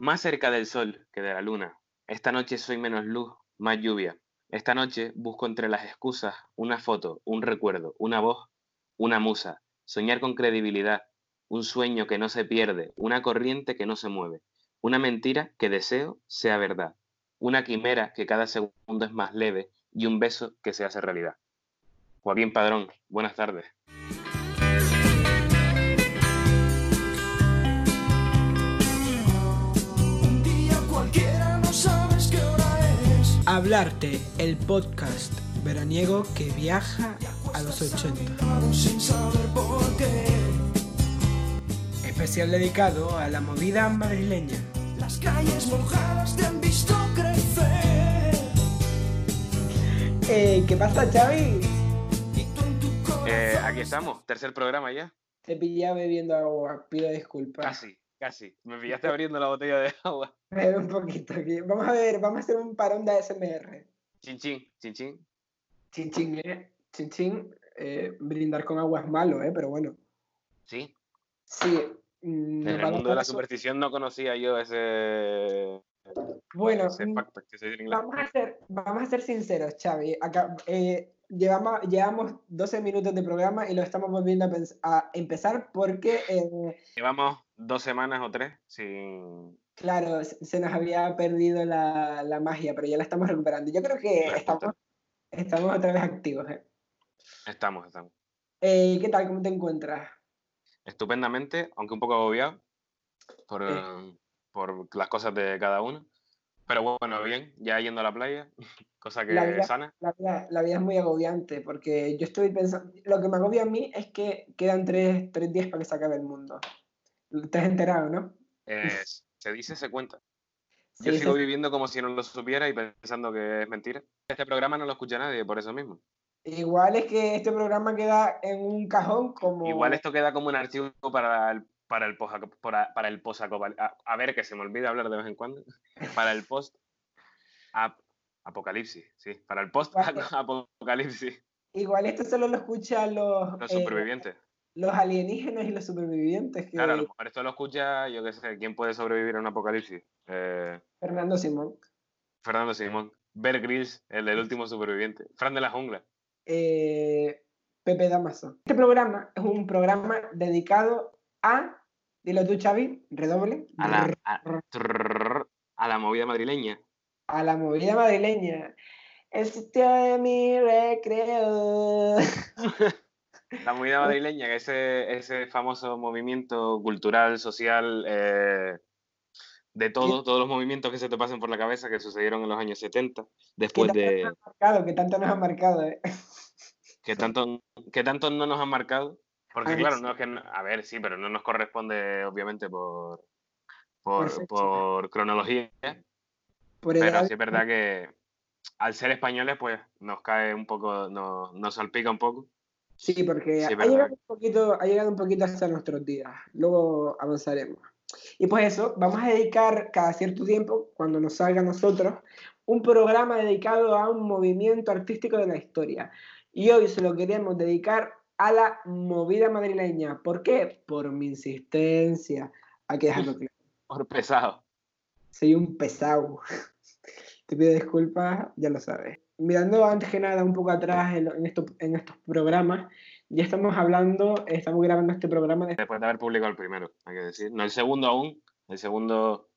Más cerca del sol que de la luna. Esta noche soy menos luz, más lluvia. Esta noche busco entre las excusas una foto, un recuerdo, una voz, una musa. Soñar con credibilidad, un sueño que no se pierde, una corriente que no se mueve, una mentira que deseo sea verdad, una quimera que cada segundo es más leve y un beso que se hace realidad. Joaquín Padrón, buenas tardes. El podcast veraniego que viaja a los 80. Sin saber por qué. Especial dedicado a la movida madrileña. Las calles mojadas te han visto crecer. Eh, ¿Qué pasa, Xavi? Eh, aquí estamos, tercer programa ya. Te pillé bebiendo agua, pido disculpas. Casi, casi. Me pillaste abriendo la botella de agua. Un poquito aquí. Vamos a ver, vamos a hacer un parón de ASMR. Chin chin, chin chin. Chin chin, eh. Chin chin. Eh, brindar con agua es malo, eh, pero bueno. Sí. Sí. mm, En el mundo de la superstición no conocía yo ese, Bueno, ese mm, fact que se dice en inglés. Vamos a ser, vamos a ser sinceros, Xavi. Acá, eh, llevamos, llevamos 12 minutos de programa y lo estamos volviendo a empezar porque, eh, Llevamos dos semanas o tres sin... claro, se nos había perdido la, la magia, pero ya la estamos recuperando. Yo creo que estamos, estamos otra vez activos. ¿eh? Estamos, estamos. Eh, ¿Qué tal? ¿Cómo te encuentras? Estupendamente, aunque un poco agobiado por, eh, por las cosas de cada uno. Pero bueno, bien, ya yendo a la playa, cosa que La vida- sana. La vida, la vida es muy agobiante porque yo estoy pensando, lo que me agobia a mí es que quedan tres, tres días para que se acabe el mundo. ¿Te has enterado, no? Eh, se dice, se cuenta. Sí, Yo sigo viviendo como si no lo supiera y pensando que es mentira. Este programa no lo escucha nadie, por eso mismo. Igual es que este programa queda en un cajón como... Igual esto queda como un archivo para el, para el post para, para el post a, a ver que se me olvida hablar de vez en cuando. Para el post ap- apocalipsis, sí, para el post Vale. apocalipsis, Igual esto solo lo escuchan los, los eh, supervivientes. Los alienígenas y los supervivientes. Que Claro, a lo mejor esto lo escucha, yo qué sé, ¿quién puede sobrevivir a un apocalipsis? Eh, Fernando Simón. Fernando Simón, Bear Grylls, el del último superviviente, Fran de la jungla. eh, Pepe Damaso. Este programa es un programa dedicado a, dilo tú Xavi, redoble, A la, a, trrr, a la movida madrileña. a la movida madrileña. El sitio de mi recreo. La movida madrileña, que ese, ese famoso movimiento cultural, social, eh, de todo, todos los movimientos que se te pasen por la cabeza que sucedieron en los años 70, que después tanto de marcado, que tanto nos ha marcado. eh. que tanto, que tanto no nos han marcado. Porque Ah, claro, sí. no es que, no- a ver, sí, pero no nos corresponde obviamente por, por, por cronología, Por pero edad- sí es verdad que al ser españoles, pues nos cae un poco, nos, nos salpica un poco. Sí, porque Sí, ha, llegado un poquito, ha llegado un poquito hasta nuestros días. Luego avanzaremos. Y pues eso, vamos a dedicar cada cierto tiempo, cuando nos salga a nosotros, un programa dedicado a un movimiento artístico de la historia. Y hoy se lo queremos dedicar a la movida madrileña. ¿Por qué? Por mi insistencia. Hay que dejarlo claro. Por pesado. Soy un pesado. Te pido disculpas, ya lo sabes. Mirando antes que nada un poco atrás en, en estos, en estos programas, ya estamos hablando, estamos grabando este programa de- Después de haber publicado el primero, hay que decir. No el segundo aún. El segundo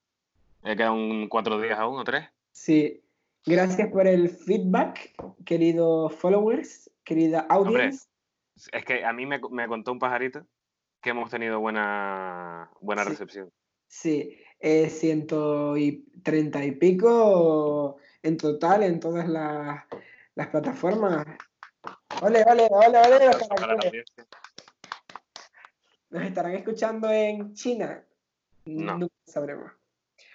le quedan cuatro días aún o tres. Sí, gracias por el feedback, queridos followers, querida audience. Es que a mí me, me contó un pajarito que hemos tenido buena, buena Sí. recepción. Sí, eh, ciento y treinta y pico en total en todas las, las plataformas. Ole, ole, ole, ole, los caracoles. ¿Nos estarán escuchando en China? No. Nunca sabremos.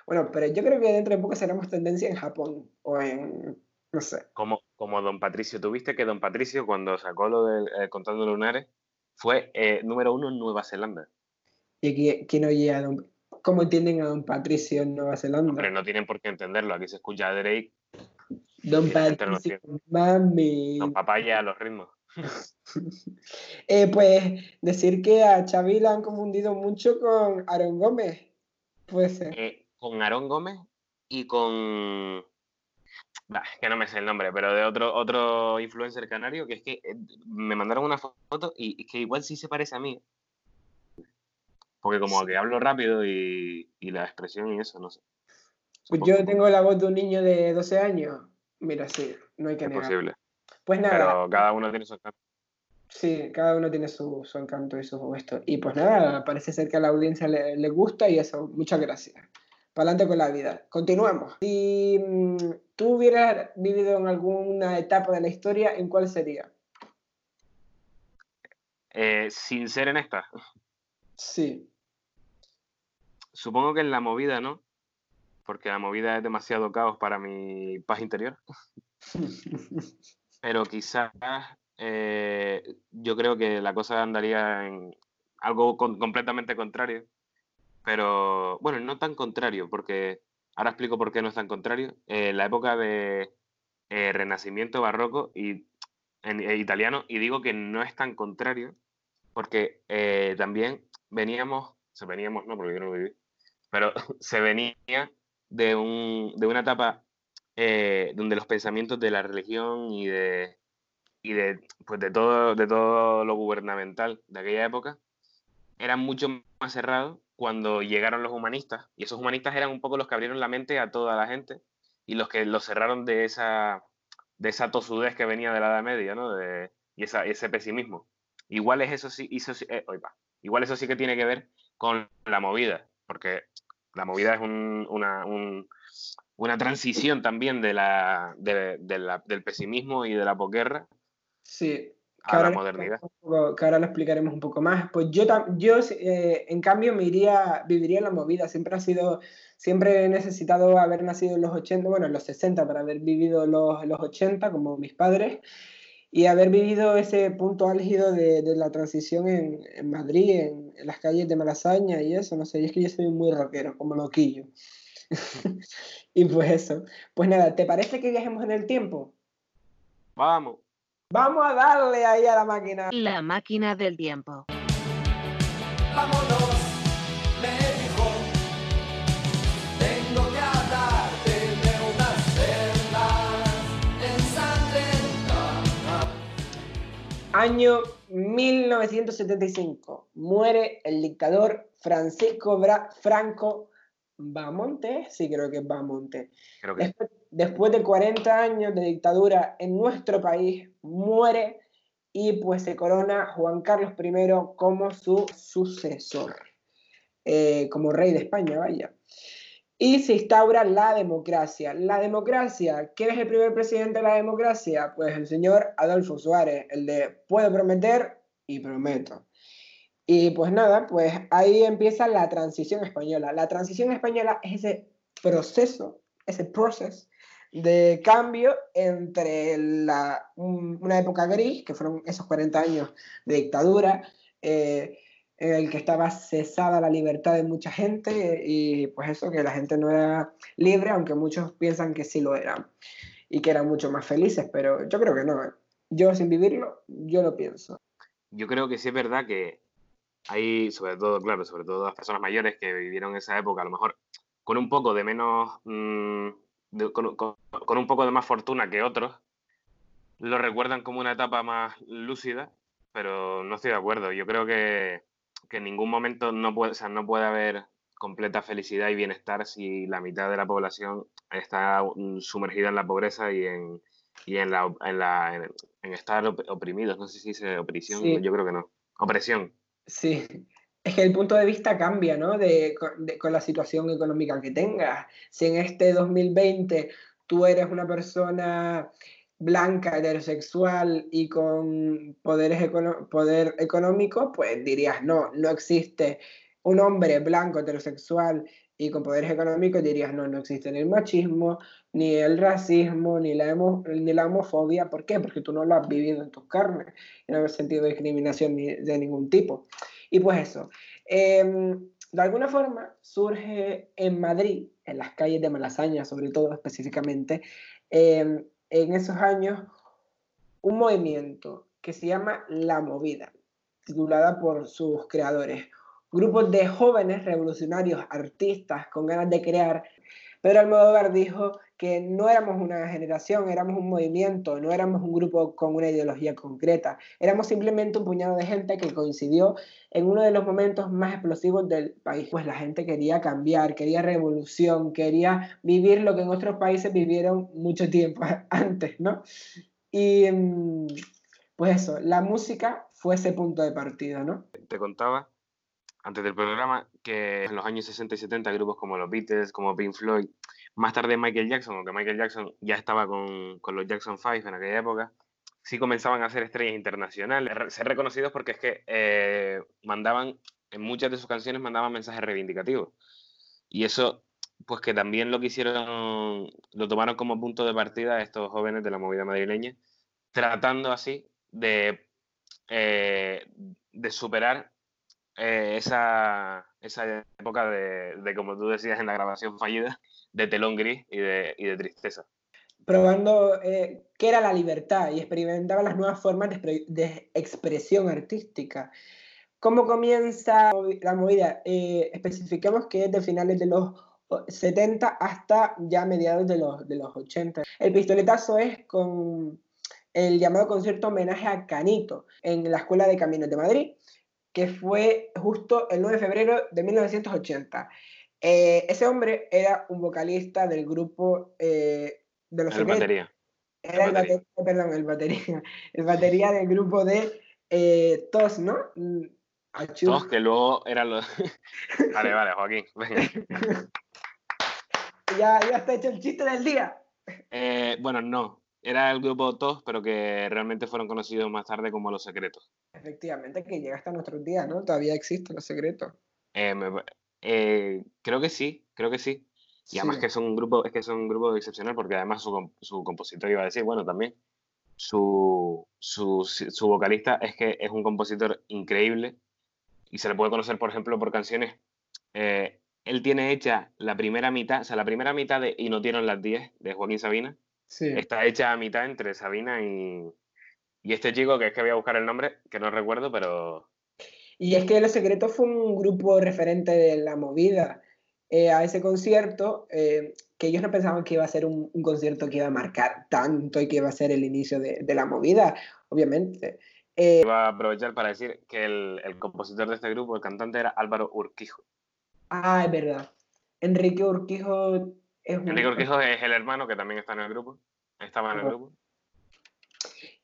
Bueno, pero yo creo que dentro de poco seremos tendencia en Japón o en, no sé. Como, como Don Patricio. ¿Tuviste que Don Patricio, cuando sacó lo del eh, Contando Lunares, fue eh, número uno en Nueva Zelanda? ¿Y quién oye a don, cómo entienden a don Patricio en Nueva Zelanda? Hombre, no tienen por qué entenderlo. Aquí se escucha a Drake, Don Patricio, mami. Don Papaya a los ritmos. Eh, pues decir que a Xavi la han confundido mucho con Aaron Gómez. Puede ser. Eh, con Aarón Gómez y con. Bah, que no me sé el nombre, pero de otro, otro influencer canario que es que eh, me mandaron una foto y, y que igual sí se parece a mí. Porque como que hablo rápido y, y la expresión y eso, no sé. Pues Supongo yo tengo la voz de un niño de 12 años. Mira, sí, no hay que es negar. posible. Pues nada, Pero cada uno tiene su encanto. sí, cada uno tiene su, su encanto y su esto. Y pues nada, parece ser que a la audiencia le, le gusta y eso, muchas gracias. Para adelante con la vida. Continuemos. Si mm, tú hubieras vivido en alguna etapa de la historia, ¿en cuál sería? Eh, sin ser en esta, Sí, supongo que en la movida, ¿no? Porque la movida es demasiado caos para mi paz interior. Pero quizás eh, yo creo que la cosa andaría en algo con- completamente contrario. Pero bueno, no tan contrario, porque ahora explico por qué no es tan contrario. Eh, la época de eh, Renacimiento barroco y en eh, italiano, y digo que no es tan contrario, porque eh, también veníamos, se veníamos, no, porque yo no viví, pero se venía de, un, de una etapa eh, donde los pensamientos de la religión y de, y de, pues de, todo, de todo lo gubernamental de aquella época eran mucho más cerrados cuando llegaron los humanistas. Y esos humanistas eran un poco los que abrieron la mente a toda la gente y los que los cerraron de esa, de esa tosudez que venía de la Edad Media, ¿no? De, y esa, ese pesimismo. Igual es eso sí, eso eh, igual eso sí que tiene que ver con la movida, porque la movida es un- una, un- una transición también de la, de- de la- del pesimismo y de la posguerra sí. a la ahora modernidad. poco- que ahora lo explicaremos un poco más. Pues yo, yo eh, en cambio, me iría, viviría la movida. Siempre ha sido, siempre he necesitado haber nacido en los 80, bueno, en los 60 para haber vivido los, los 80 como mis padres y haber vivido ese punto álgido de, de la transición en, en Madrid, en, en las calles de Malasaña y eso, no sé, y es que yo soy muy rockero, como loquillo. y pues eso. Pues nada, ¿te parece que viajemos en el tiempo? Vamos. Vamos a darle ahí a la máquina. La máquina del tiempo. Año 1975. Muere el dictador Francisco Bra- Franco Bamonte. Sí, creo que es Bamonte. Creo que Después, después de 40 años de dictadura en nuestro país, muere y pues se corona Juan Carlos I como su sucesor, eh, como rey de España, vaya. Y se instaura la democracia. La democracia, ¿quién es el primer presidente de la democracia? Pues el señor Adolfo Suárez, el de puedo prometer y prometo. Y pues nada, pues ahí empieza la transición española. La transición española es ese proceso, ese proceso de cambio entre la, un- una época gris, que fueron esos 40 años de dictadura, eh, el que estaba cesada la libertad de mucha gente y pues eso, que la gente no era libre, aunque muchos piensan que sí lo eran y que eran mucho más felices, pero yo creo que no. ¿eh? Yo sin vivirlo, yo lo pienso. yo creo que sí es verdad que hay, sobre todo, claro, sobre todo las personas mayores que vivieron esa época, a lo mejor con un poco de menos, mm, de- con, con- con un poco de más fortuna que otros, lo recuerdan como una etapa más lúcida, pero no estoy de acuerdo. Yo creo que, que en ningún momento no puede, o sea, no puede haber completa felicidad y bienestar si la mitad de la población está sumergida en la pobreza y en, y en, la, en, la, en, en estar op- oprimidos. No sé si dice opresión, Sí. yo creo que no. Opresión. Sí, es que el punto de vista cambia, ¿no? De- con la situación económica que tengas. Si en este 2020 tú eres una persona blanca, heterosexual y con poderes econo- poder económico, pues dirías, no, no existe un hombre blanco, heterosexual y con poderes económicos, dirías, no, no existe ni el machismo, ni el racismo, ni la, ni la homofobia. ¿Por qué? Porque tú no lo has vivido en tus carnes no has sentido discriminación de ningún tipo. Y pues eso. em, de alguna forma surge en Madrid, en las calles de Malasaña, sobre todo específicamente, em, en esos años, un movimiento que se llama La Movida, titulada por sus creadores. grupos de jóvenes revolucionarios, artistas con ganas de crear. Pedro Almodóvar dijo que no éramos una generación, éramos un movimiento, no éramos un grupo con una ideología concreta, éramos simplemente un puñado de gente que coincidió en uno de los momentos más explosivos del país. Pues la gente quería cambiar, quería revolución, quería vivir lo que en otros países vivieron mucho tiempo antes, ¿no? Y mm, pues eso, la música fue ese punto de partida, ¿no? Te contaba antes del programa que en los años 60 y 70 grupos como los Beatles, como Pink Floyd, más tarde Michael Jackson, aunque Michael Jackson ya estaba con, con los Jackson 5 en aquella época, sí comenzaban a ser estrellas internacionales, ser reconocidos porque es que eh, mandaban, en muchas de sus canciones mandaban mensajes reivindicativos. Y eso, pues que también lo quisieron, lo tomaron como punto de partida estos jóvenes de la movida madrileña, tratando así de, eh, de superar eh, esa, esa, época de, de, como tú decías en la grabación fallida, de telón gris y de, y de tristeza. Probando eh, qué era la libertad y experimentaba las nuevas formas de, de expresión artística. ¿Cómo comienza la movida? Eh, especificamos que es de finales de los 70 hasta ya mediados de los, de los 80. El pistoletazo es con el llamado concierto homenaje a Canito en la Escuela de Caminos de Madrid, que fue justo el 9 de febrero de 1980. Eh, ese hombre era un vocalista del grupo eh, de los El batería. Era el batería. perdón, el batería. El batería del grupo de eh, TOS, ¿no? Achú. TOS, que luego eran los. vale, vale, Joaquín. Venga. ya, ya está hecho el chiste del día. Eh, bueno, no. Era el grupo TOS, pero que realmente fueron conocidos más tarde como Los Secretos. Efectivamente, que llega hasta nuestros días, ¿no? Todavía existen Los Secretos. Eh, me, eh, creo que sí, creo que sí. Y sí. además que son un grupo, es que son un grupo excepcional porque además su, su compositor iba a decir, bueno, también su, su, su, vocalista es que es un compositor increíble y se le puede conocer, por ejemplo, por canciones. Eh, él tiene hecha la primera mitad, o sea, la primera mitad de Y no tienen las 10 de Joaquín Sabina. Sí. Está hecha a mitad entre Sabina y, y este chico, que es que voy a buscar el nombre, que no recuerdo, pero y es que Los Secretos fue un grupo referente de la movida. Eh, a ese concierto, eh, que ellos no pensaban que iba a ser un, un, concierto que iba a marcar tanto y que iba a ser el inicio de, de la movida, obviamente. Eh, iba a aprovechar para decir que el, el, compositor de este grupo, el cantante, era Álvaro Urquijo. Ah, es verdad. Enrique Urquijo es. Enrique Urquijo es el hermano que también está en el grupo. Estaba en el grupo.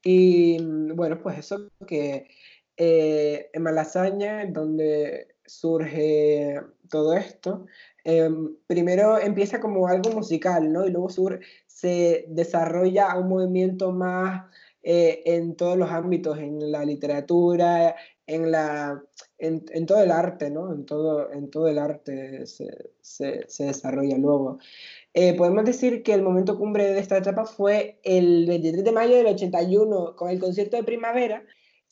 Y bueno, pues eso que eh, en Malasaña, donde surge todo esto, eh, primero empieza como algo musical, ¿no? Y luego sur, se desarrolla un movimiento más eh, en todos los ámbitos, en la literatura, en, la, en, en, todo el arte, ¿no? En todo, en todo el arte se, se, se desarrolla luego. Eh, podemos decir que el momento cumbre de esta etapa fue el 23 de mayo del 81 con el concierto de primavera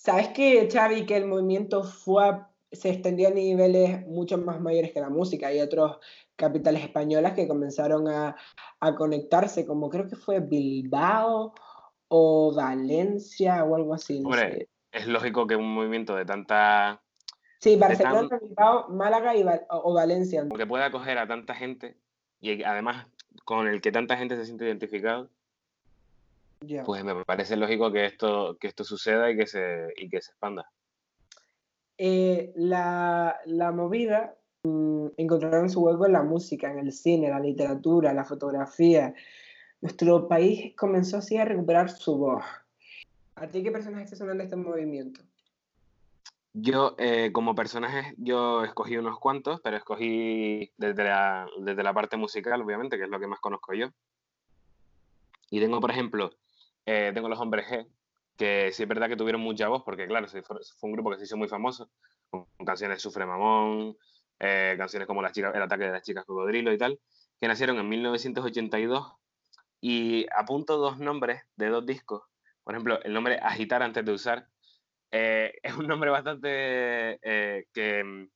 ¿Sabes que, Xavi, que el movimiento fue a, se extendió a niveles mucho más mayores que la música? Hay otros capitales españolas que comenzaron a, a conectarse, como creo que fue Bilbao o Valencia o algo así. No Hombre, sé. Es lógico que un movimiento de tanta... Sí, Barcelona, tan... Bilbao, Málaga y Val o Valencia. Que pueda acoger a tanta gente y además con el que tanta gente se siente identificado, Yeah. Pues me parece lógico que esto, que esto suceda y que se, y que se expanda. Eh, la, la, movida mmm, encontraron su hueco en la música, en el cine, la literatura, la fotografía. Nuestro país comenzó así a recuperar su voz. ¿A ti qué personajes te suenan de este movimiento? Yo, eh, como personajes, yo escogí unos cuantos, pero escogí desde la, desde la parte musical, obviamente, que es lo que más conozco yo. Y tengo, por ejemplo, eh, tengo los hombres G, que sí es verdad que tuvieron mucha voz, porque claro, fue, un grupo que se hizo muy famoso, con, canciones de Sufre Mamón, eh, canciones como El ataque de las chicas cocodrilo y tal, que nacieron en 1982 y apunto dos nombres de dos discos. Por ejemplo, el nombre Agitar antes de usar eh, es un nombre bastante eh, que,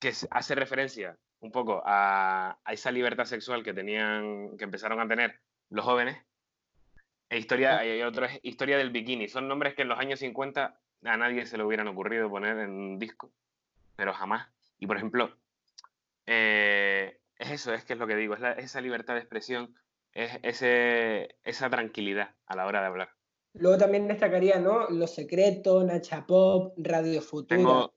que hace referencia un poco a, a, esa libertad sexual que tenían, que empezaron a tener los jóvenes e historia, hay otra historia del bikini. Son nombres que en los años 50 a nadie se le hubieran ocurrido poner en un disco. pero jamás. Y por ejemplo, eh, es eso, es que es lo que digo, es la- esa libertad de expresión, es ese, esa tranquilidad a la hora de hablar. Luego también destacaría, ¿no? Los Secretos, Nacha Pop, Radio Futura. Tengo,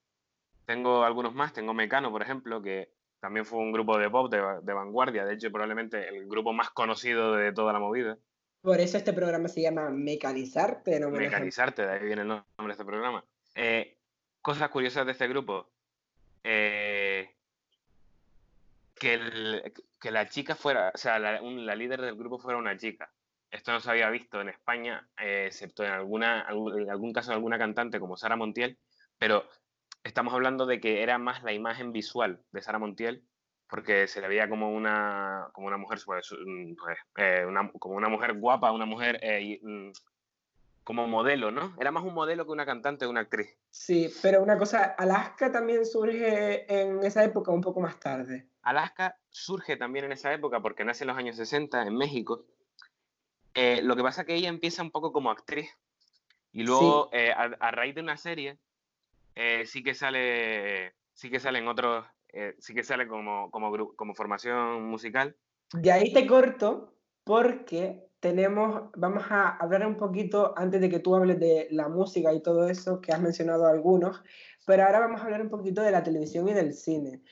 tengo algunos más, tengo Mecano, por ejemplo, que también fue un grupo de pop de, de vanguardia, de hecho probablemente el grupo más conocido de toda la movida. Por eso este programa se llama Mecanizarte, ¿no? Mecanizarte, de ahí viene el nombre de este programa. Eh, cosas curiosas de este grupo. eh, que, el- que la chica fuera, o sea, la, un- la líder del grupo fuera una chica. Esto no se había visto en España, eh, excepto en, alguna, en algún caso de alguna cantante como Sara Montiel, pero estamos hablando de que era más la imagen visual de Sara Montiel, porque se le veía como una, como una mujer, mm, pues, eh, una- como una mujer guapa, una mujer eh, mm, como modelo, ¿no? Era más un modelo que una cantante o una actriz. Sí, pero una cosa, Alaska también surge en esa época un poco más tarde. Alaska surge también en esa época porque nace en los años 60 en México. Eh, lo que pasa es que ella empieza un poco como actriz y luego eh, a, a raíz de una serie eh, sí que sale sí que salen otros sí que sale como como, como formación musical De ahí te corto porque tenemos, vamos a hablar un poquito antes de que tú hables de la música y todo eso, que has mencionado algunos, pero ahora vamos a hablar un poquito de la televisión y del cine.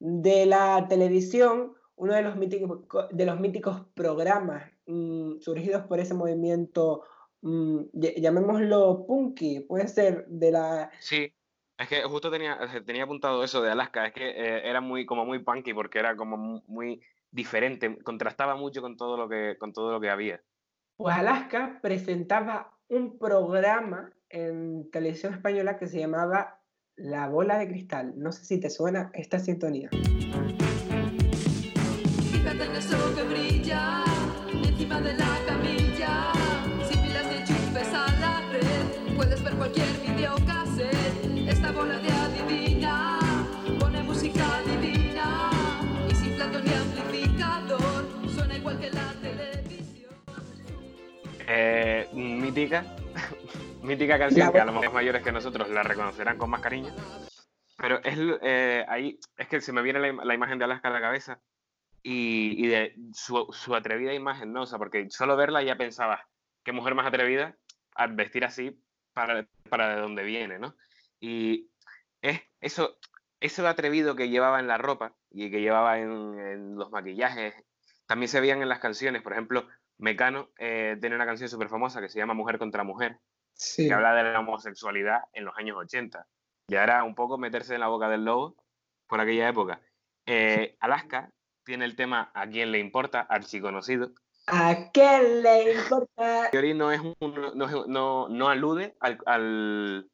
De la televisión, uno de los míticos, de los míticos programas mm, surgidos por ese movimiento, mm, ll- llamémoslo punky, puede ser de la... sí es que justo tenía tenía apuntado eso de Alaska es que eh, era muy como muy punky porque era como mu- muy diferente contrastaba mucho con todo lo que con todo lo que había. Pues Alaska presentaba un programa en televisión española que se llamaba La Bola de Cristal. No sé si te suena esta sintonía. Fíjate en eso que brilla encima de la camilla. Sin pilas ni enchufes a la red, puedes ver cualquier videocassette. Esta bola de adivina pone música divina y sin plato ni amplificador suena igual que la televisión. Eh, mítica, mítica canción La que a lo mejor mayores que nosotros la reconocerán con más cariño. Pero es eh, ahí, es que se me viene la, la imagen de Alaska a la cabeza y, y de su, su atrevida imagen, ¿no? O sea, porque solo verla ya pensaba, qué mujer más atrevida al vestir así para, para de donde viene, ¿no? Y es eso, eso atrevido que llevaba en la ropa y que llevaba en, en los maquillajes, también se veían en las canciones. Por ejemplo, Mecano eh, tiene una canción súper famosa que se llama Mujer contra Mujer, Sí. que habla de la homosexualidad en los años 80. Ya era un poco meterse en la boca del lobo por aquella época. Eh, Alaska tiene el tema A quién le importa, archiconocido. ¿A qué le importa? No, es un, no, no- no alude al, al-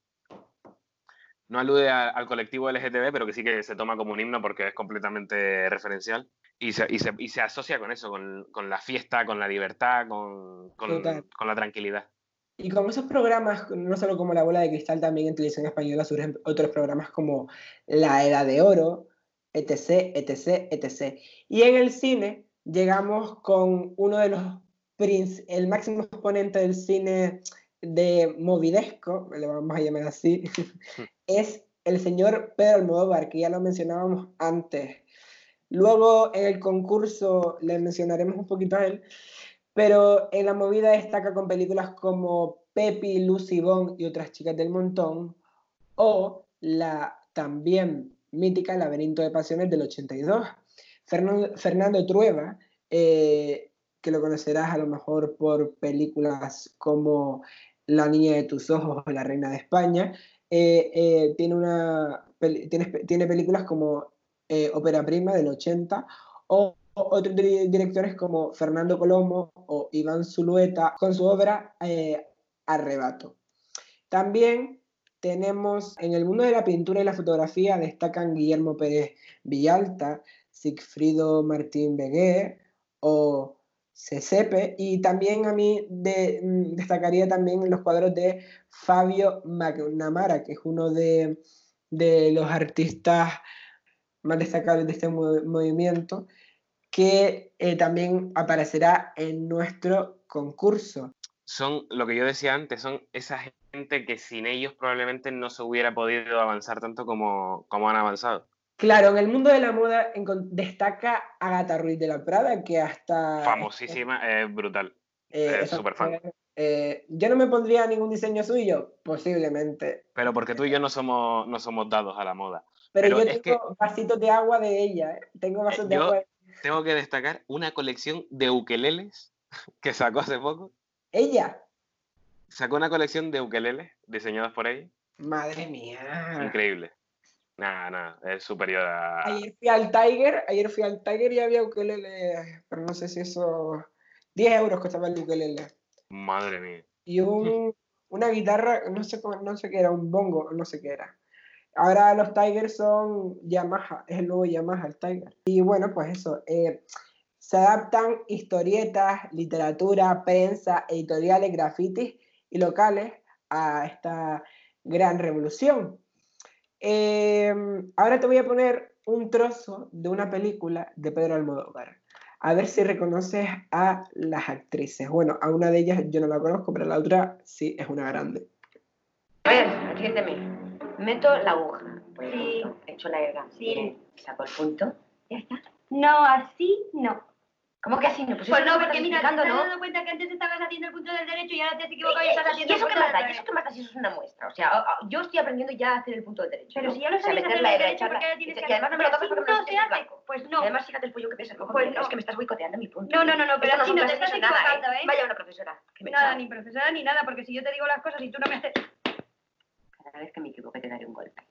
no alude a- al colectivo LGTB, pero que sí que se toma como un himno porque es completamente referencial. Y se, y se- y se asocia con eso, con, con la fiesta, con la libertad, con, con- con la tranquilidad. Y con esos programas, no solo como La Bola de Cristal, también en televisión española surgen otros programas como La Era de Oro, etc., etc., etc. Y en el cine llegamos con uno de los, el máximo exponente del cine de movidesco, le vamos a llamar así, es el señor Pedro Almodóvar, que ya lo mencionábamos antes. Luego en el concurso le mencionaremos un poquito a él, pero en la movida destaca con películas como Pepi, Lucy Bond y otras chicas del montón, o la también mítica laberinto de pasiones del 82. Fernando, Fernando Trueba, eh, que lo conocerás a lo mejor por películas como La niña de tus ojos o La reina de España, eh, eh, tiene, una, tiene, tiene películas como eh, Ópera Prima del 80 o o otros di- directores como Fernando Colomo o Iván Zulueta con su obra eh, Arrebato. También tenemos en el mundo de la pintura y la fotografía destacan Guillermo Pérez Villalta, Sigfrido Martín Begué o Cesepe y también a mí de- mm, destacaría también los cuadros de Fabio McNamara, que es uno de, de los artistas más destacables de este mo- movimiento que eh, también aparecerá en nuestro concurso. son lo que yo decía antes, son esas gente que sin ellos probablemente no se hubiera podido avanzar tanto como, como han avanzado. Claro, en el mundo de la moda destaca Agatha Ruiz de la Prada, que hasta... Famosísima, es brutal. eh, esa superfan. mujer, eh, yo no me pondría ningún diseño suyo, posiblemente. Pero porque tú y yo no somos, no somos dados a la moda. Pero, Pero yo es tengo vasitos de agua de ella, ¿eh? Tengo vasos de yo- agua. de- Tengo que destacar una colección de ukeleles que sacó hace poco. Ella. Sacó una colección de ukeleles diseñados por ella. Madre mía. Increíble. Nada, nada, es superior a... Ayer fui al Tiger, ayer fui al Tiger y había ukelele, pero no sé si eso... 10 euros costaba el ukelele. Madre mía. Y un- una guitarra, no sé, cómo- no sé qué era, un bongo, no sé qué era. Ahora los Tigers son Yamaha, es el nuevo Yamaha, el Tiger. Y bueno, pues eso, eh, se adaptan historietas, literatura, prensa, editoriales, grafitis y locales a esta gran revolución. Eh, ahora te voy a poner un trozo de una película de Pedro Almodóvar. A ver si reconoces a las actrices. Bueno, a una de ellas yo no la conozco, pero a la otra sí es una grande. A ver, atiéndeme. Meto la aguja. Por Sí. ejemplo. Echo la herga. Sí. Saco el punto. Ya está. No, así no. ¿Cómo que así? No, pues, Pues eso no, porque mira, te estás ¿no? dando cuenta que antes estabas haciendo el punto del derecho y ahora te has equivocado y, ¿Y, estás haciendo y eso el punto más del da? ¿Y eso más da si eso es una muestra? O sea, yo estoy aprendiendo ya a hacer el punto del derecho. Pero ¿no? si ya lo O sea, sabes hacer el hebra, derecho, echarla- ¿por qué ahora tienes y que además no me lo toques porque no se hace. Pues no. Y además, fíjate el pollo que ves el Pues Es no. que me estás boicoteando mi punto. No, no, no, no, pero así son no, te estás nada, equivocando, ¿eh? Vaya una profesora. que me Nada, ni profesora ni nada, porque si yo te digo las cosas y tú no me haces... Cada vez que me equivoque te daré un golpe.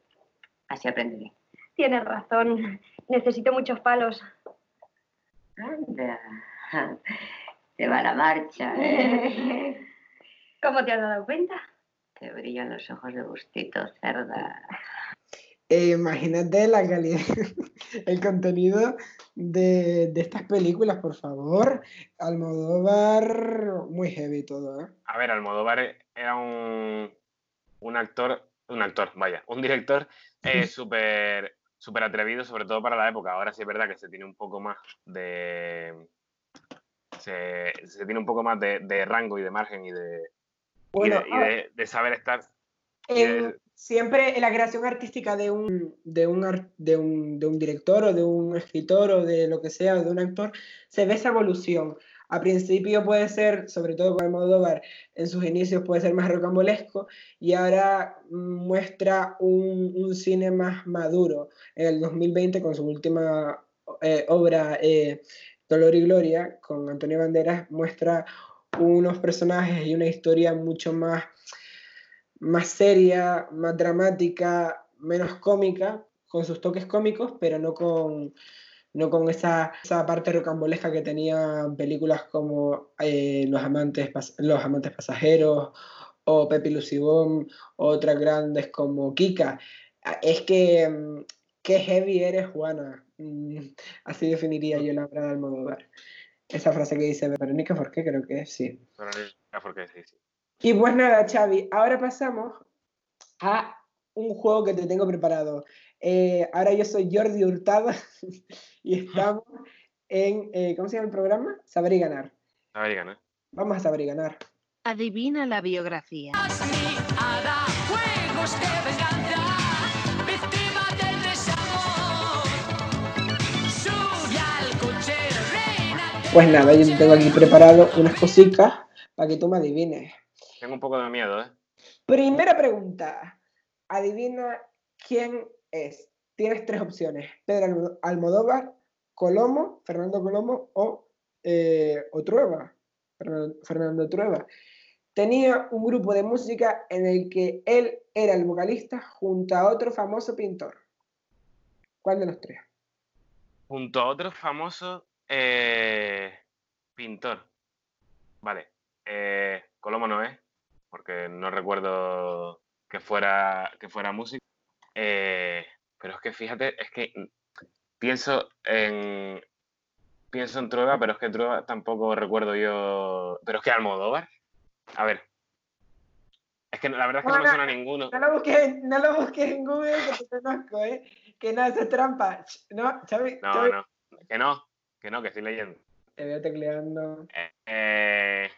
Así aprenderé. Tienes razón, necesito muchos palos. Anda. Te va la marcha, ¿eh? ¿Cómo te has dado cuenta? Te brillan los ojos de gustito, cerda. Eh, imagínate la calidad, el contenido de, de estas películas, por favor. Almodóvar, muy heavy todo, ¿eh? A ver, Almodóvar era un, un actor, un actor, vaya, un director eh, súper súper atrevido, sobre todo para la época. Ahora sí es verdad que se tiene un poco más de... Se, se tiene un poco más de, de rango y de margen y de, y Bueno, de, y de- de saber estar. en- siempre en la creación artística de un, de, un, de, un, de un director o de un escritor o de lo que sea, de un actor, se ve esa evolución. A principio puede ser, sobre todo con Almodóvar, en sus inicios puede ser más rocambolesco y ahora mm, muestra un, un cine más maduro. En el 2020, con su última eh, obra, eh, Dolor y Gloria, con Antonio Banderas, muestra unos personajes y una historia mucho más más seria, más dramática, menos cómica, con sus toques cómicos, pero no con, no con esa, esa parte rocambolesca que tenían películas como eh, Los, amantes, Los Amantes Pasajeros o Pepe Lucibón, otras grandes como Kika. Ah, Es que, mm, qué heavy eres, Juana. Mm, Así definiría yo la obra de Almodóvar. Esa frase que dice Verónica Forqué, creo que es, sí. pero no- porque sí, sí. Y pues nada, Xavi, ahora pasamos a un juego que te tengo preparado. Eh, ahora yo soy Jordi Hurtado y estamos en, eh, ¿cómo se llama el programa? Saber y ganar. Saber y ganar. Vamos a saber y ganar. Adivina la biografía. Hará juegos de venganza, víctima del desamor. Sube al coche, reina. Pues nada, yo te tengo aquí preparado unas cositas para que tú me adivines. Tengo un poco de miedo, ¿eh? Primera pregunta. Adivina quién es. Tienes tres opciones. Pedro Almo- Almodóvar, Colomo, Fernando Colomo o, eh. Fernando, Fernando. Tenía un grupo de música en el que él era el vocalista junto a otro famoso pintor. ¿Cuál de los tres? Junto a otro famoso eh, pintor. Vale. Eh, Colomo no es, porque no recuerdo que fuera, que fuera músico. Eh, pero es que fíjate, es que pienso en. Pienso en Trueba, pero es que Trueba tampoco recuerdo yo. Pero es que Almodóvar. A ver. Es que la verdad es que no me suena a ninguno. No lo busques, no lo busques en Google que te conozco, ¿eh? Que no, eso es trampa. No, Xavi, No, Xavi, no. Que no, que no, que estoy leyendo. Te veo tecleando. Eh,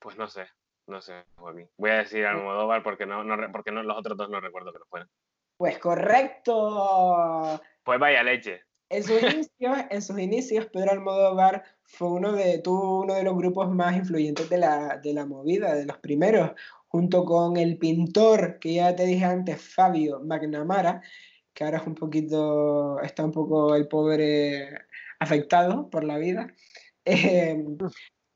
pues no sé. No sé, Joaquín. Voy a decir Almodóvar porque no, no porque no, los otros dos no recuerdo que lo fueran. Pues correcto. Pues vaya leche. En sus inicios, en sus inicios, Pedro Almodóvar fue uno de, tuvo uno de los grupos más influyentes de la, de la movida, de los primeros, junto con el pintor que ya te dije antes, Fabio McNamara, que ahora es un poquito, está un poco el pobre afectado por la vida. eh,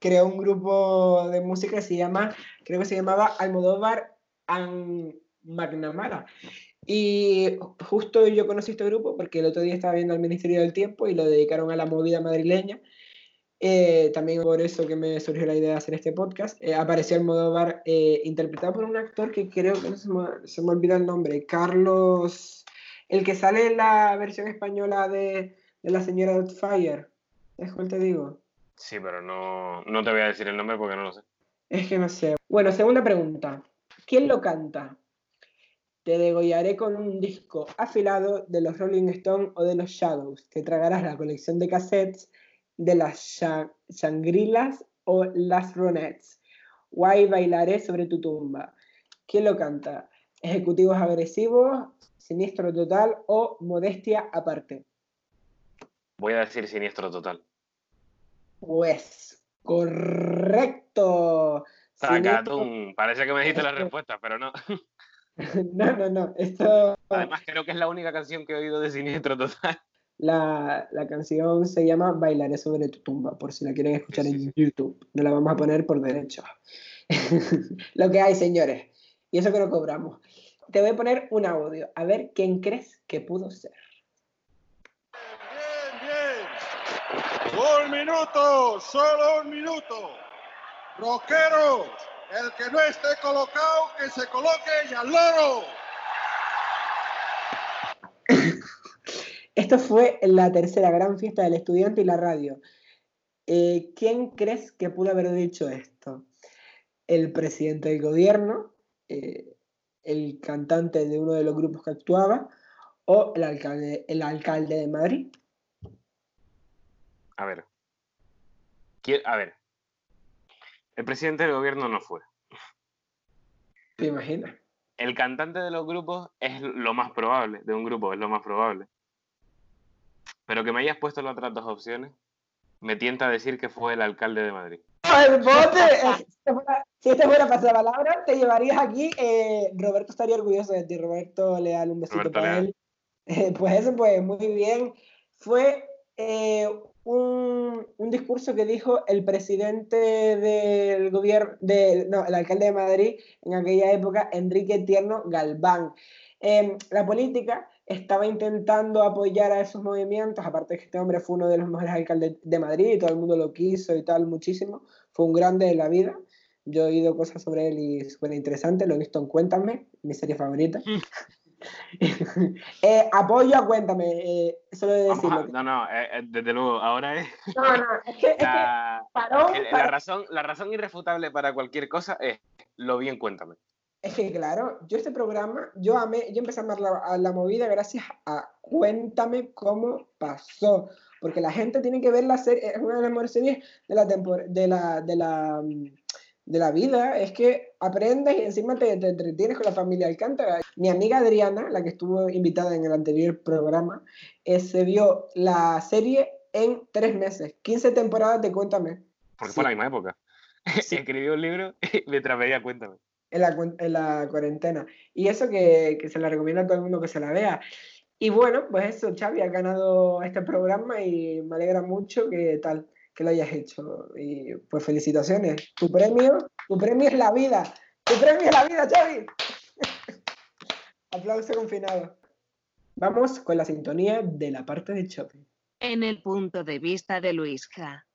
creó un grupo de música que se llama, creo que se llamaba Almodóvar and McNamara. Y justo yo conocí este grupo porque el otro día estaba viendo el Ministerio del Tiempo y lo dedicaron a la movida madrileña. Eh, también por eso que me surgió la idea de hacer este podcast. Eh, apareció Almodóvar eh, interpretado por un actor que creo que no se me, se me olvida el nombre, Carlos, el que sale en la versión española de, de La Señora Doubtfire. ¿Es cuál te digo? Sí, pero no, no te voy a decir el nombre porque no lo sé. Es que no sé. Bueno, segunda pregunta. ¿Quién lo canta? Te degollaré con un disco afilado de los Rolling Stones o de los Shadows. Te tragarás la colección de cassettes de las Sha- Shangri-Las o las Ronettes. Guay bailaré sobre tu tumba. ¿Quién lo canta? Ejecutivos agresivos, siniestro total o modestia aparte. Voy a decir siniestro total. Pues correcto. Siniestro-. Parece que me dijiste la respuesta, pero no. No, no, no. Esto, Además, creo que es la única canción que he oído de siniestro total. la, la canción se llama Bailaré sobre tu tumba, por si la quieren escuchar sí, en sí. YouTube. No la vamos a poner por derecho. Lo que hay, señores. Y eso que no cobramos. Te voy a poner un audio. A ver quién crees que pudo ser. Bien, bien. Un minuto, solo un minuto. Rockeros, el que no esté colocado, que se coloque y al loro. Esto fue la tercera gran fiesta del estudiante y la radio. Eh, ¿Quién crees que pudo haber dicho esto? ¿El presidente del gobierno? eh, ¿El cantante de uno de los grupos que actuaba? ¿O el alcalde, el alcalde de Madrid? A ver. A ver. El presidente del gobierno no fue. ¿Te imaginas? El cantante de los grupos es lo más probable, de un grupo es lo más probable. Pero que me hayas puesto las otras dos opciones, me tienta a decir que fue el alcalde de Madrid. El bote, eh, si este fuera- fuera pasapalabra, te llevarías aquí. eh, Roberto estaría orgulloso de ti. Roberto, Leal, un besito Roberto para Leal. él. Eh, pues eso, pues muy bien. Fue eh, un, un discurso que dijo el presidente del gobierno, de, no, el alcalde de Madrid en aquella época, Enrique Tierno Galván. Em, la política estaba intentando apoyar a esos movimientos, aparte que este hombre fue uno de los mejores alcaldes de Madrid y todo el mundo lo quiso y tal muchísimo, fue un grande de la vida. Yo he oído cosas sobre él y súper interesante, lo he visto en Cuéntame, mi serie favorita. Eh, apoyo a Cuéntame, eh, solo de decirlo. no, no, eh, eh, desde luego, ahora es No, no, es que, es que la, parón, el- la razón, la razón irrefutable para cualquier cosa es lo bien cuéntame. Es que claro, yo este programa, yo amé, yo empecé a amar la, a la movida gracias a Cuéntame cómo pasó. Porque la gente tiene que ver la serie, es una de las mejores series de la, de la, de la, mm, de la vida. Es que aprendes y encima te, te entretienes con la familia Alcántara. Mi amiga Adriana, la que estuvo invitada en el anterior programa, eh, se vio la serie en tres meses, 15 temporadas de Cuéntame. Porque Sí. fue la misma época. Sí. Escribió un libro mientras veía cuéntame. en la, en la cuarentena. Y eso que, que se la recomiendo a todo el mundo que se la vea. Y bueno, pues eso, Xavi, has ganado este programa y me alegra mucho que tal, que lo hayas hecho. Y pues felicitaciones. Tu premio, tu premio es la vida. Tu premio es la vida, Xavi. Aplauso confinado. Vamos con la sintonía de la parte de shopping. En el punto de vista de Luisja.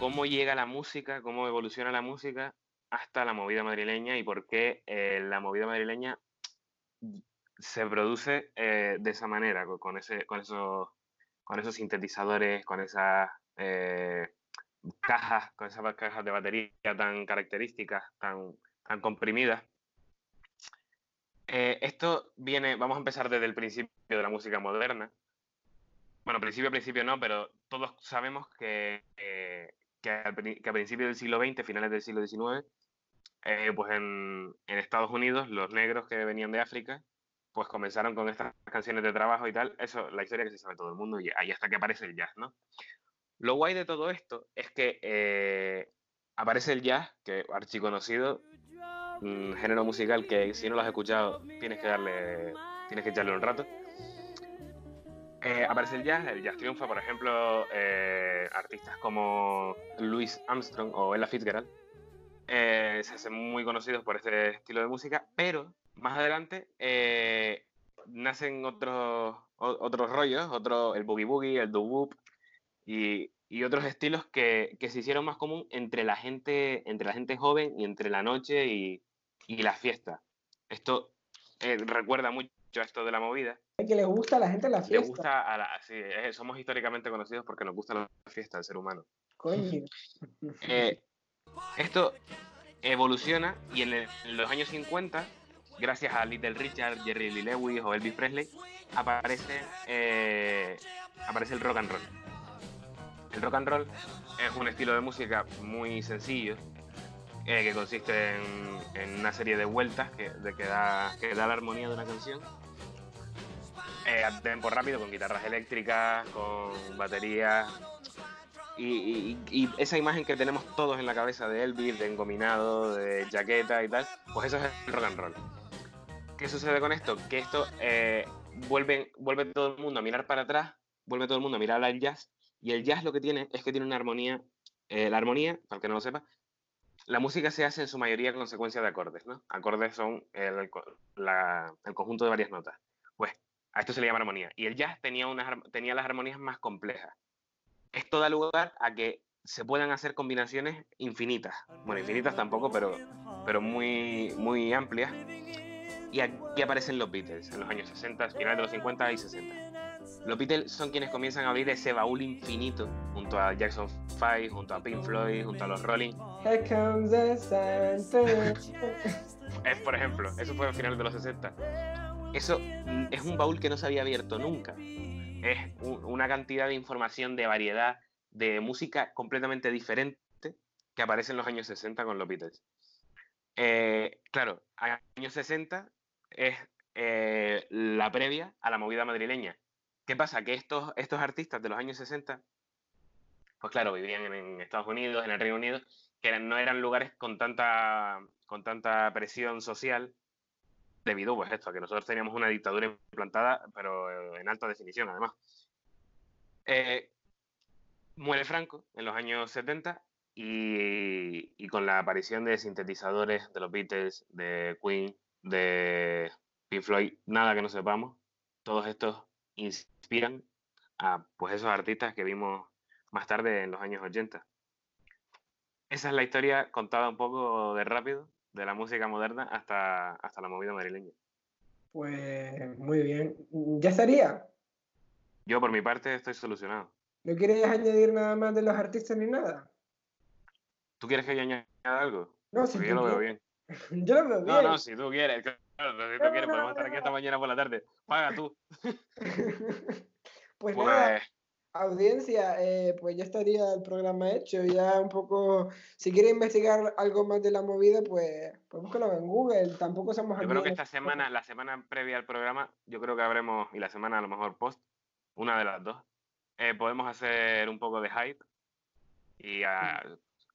Cómo llega la música, cómo evoluciona la música hasta la movida madrileña y por qué eh, la movida madrileña se produce eh, de esa manera, con, esos, con esos sintetizadores, con esas eh, cajas, con esas cajas de batería tan características, tan, comprimidas. Esto viene, vamos a empezar desde el principio de la música moderna. Bueno, principio, principio no, pero todos sabemos que, que, al que a principios del siglo XX, finales del siglo XIX, eh, pues en, en Estados Unidos, los negros que venían de África, pues comenzaron con estas canciones de trabajo y tal. Eso, la historia que se sabe todo el mundo, y ahí hasta que aparece el jazz, ¿no? Lo guay de todo esto es que eh, aparece el jazz, que archiconocido, un género musical que si no lo has escuchado tienes que darle, tienes que echarle un rato. Eh, aparece el jazz, el jazz triunfa, por ejemplo, eh, artistas como Louis Armstrong o Ella Fitzgerald eh, se hacen muy conocidos por este estilo de música, pero más adelante eh, nacen otros, otros rollos, otro, el boogie boogie, el doo wop y, y otros estilos que, que se hicieron más común entre la gente, entre la gente joven y entre la noche y, y la fiesta. Esto eh, recuerda mucho esto de la movida. que le gusta a la gente la Le fiesta. gusta a la, sí, eh, somos históricamente conocidos porque nos gusta la fiesta del ser humano. Coño. Eh, esto evoluciona y en, el- en los años 50, gracias a Little Richard, Jerry Lee Lewis o Elvis Presley, aparece, eh, aparece el rock and roll. El rock and roll es un estilo de música muy sencillo, eh, que consiste en, en una serie de vueltas que, de que, da, que da la armonía de una canción. Eh, a tempo rápido, con guitarras eléctricas, con baterías, y, y- y esa imagen que tenemos todos en la cabeza de Elvis, de engominado, de jaqueta y tal, pues eso es el rock and roll. ¿Qué sucede con esto? Que esto eh, vuelve, vuelve todo el mundo a mirar para atrás, vuelve todo el mundo a mirar al jazz, y el jazz lo que tiene es que tiene una armonía, eh, la armonía, para el que no lo sepa, la música se hace en su mayoría con secuencia de acordes, ¿no? Acordes son el, conjunto de varias notas. Pues a esto se le llama armonía. Y el jazz tenía, unas, tenía las armonías más complejas esto da lugar a que se puedan hacer combinaciones infinitas. Bueno, infinitas tampoco, pero, pero muy, muy amplias. Y aquí aparecen los Beatles en los años 60, finales de los 50 y 60. Los Beatles son quienes comienzan a abrir ese baúl infinito junto a Jackson 5, junto a Pink Floyd, junto a los Rolling. Here comes the. Es, por ejemplo, eso fue a finales de los 60. Eso es un baúl que no se había abierto nunca. Es un- una cantidad de información, de variedad, de música completamente diferente que aparece en los años 60 con los Beatles. Eh, claro, años 60 es eh, la previa a la movida madrileña. ¿Qué pasa? Que estos, estos artistas de los años 60, pues claro, vivían en, Estados Unidos, en el Reino Unido, que no eran lugares con tanta, con tanta presión social debido pues esto, a que nosotros teníamos una dictadura implantada, pero eh, en alta definición además. Eh, muere Franco en los años 70 y, y con la aparición de sintetizadores de los Beatles, de Queen, de Pink Floyd, nada que no sepamos, todos estos inspiran a pues esos artistas que vimos más tarde en los años 80. Esa es la historia contada un poco de rápido de la música moderna hasta, hasta la movida madrileña. Pues muy bien. ¿Ya estaría? Yo por mi parte estoy solucionado. ¿No quieres añadir nada más de los artistas ni nada? ¿Tú quieres que yo añada algo? No, si yo lo veo bien. Yo lo veo No, bien. no, si tú quieres, claro, si tú No, quieres, no, podemos estar aquí hasta mañana por la tarde. Paga tú. pues nada, Pues audiencia, eh, pues ya estaría el programa hecho. Ya un poco, si quiere investigar algo más de la movida, pues, pues búscalo en Google. Tampoco somos yo creo que aquí- esta semana, la semana previa al programa, yo creo que habremos, y la semana a lo mejor post, una de las dos, eh, podemos hacer un poco de hype y a-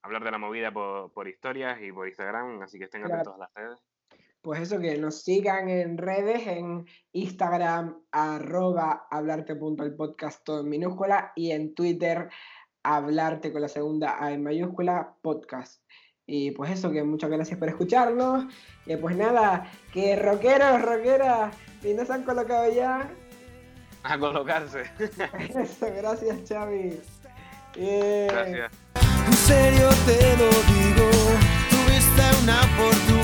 hablar de la movida por, por historias y por Instagram, así que estén Claro. atentos a las redes. Pues eso, que nos sigan en redes, en Instagram, arroba hablarte.el todo en minúscula, y en Twitter, hablarte con la segunda A en mayúscula, podcast. Y pues eso, que muchas gracias por escucharnos. Y pues nada, que rockeros, rockeras, si no se han colocado ya, A colocarse. eso, gracias Xavi. Bien. Gracias. En serio te lo digo, tuviste una fortuna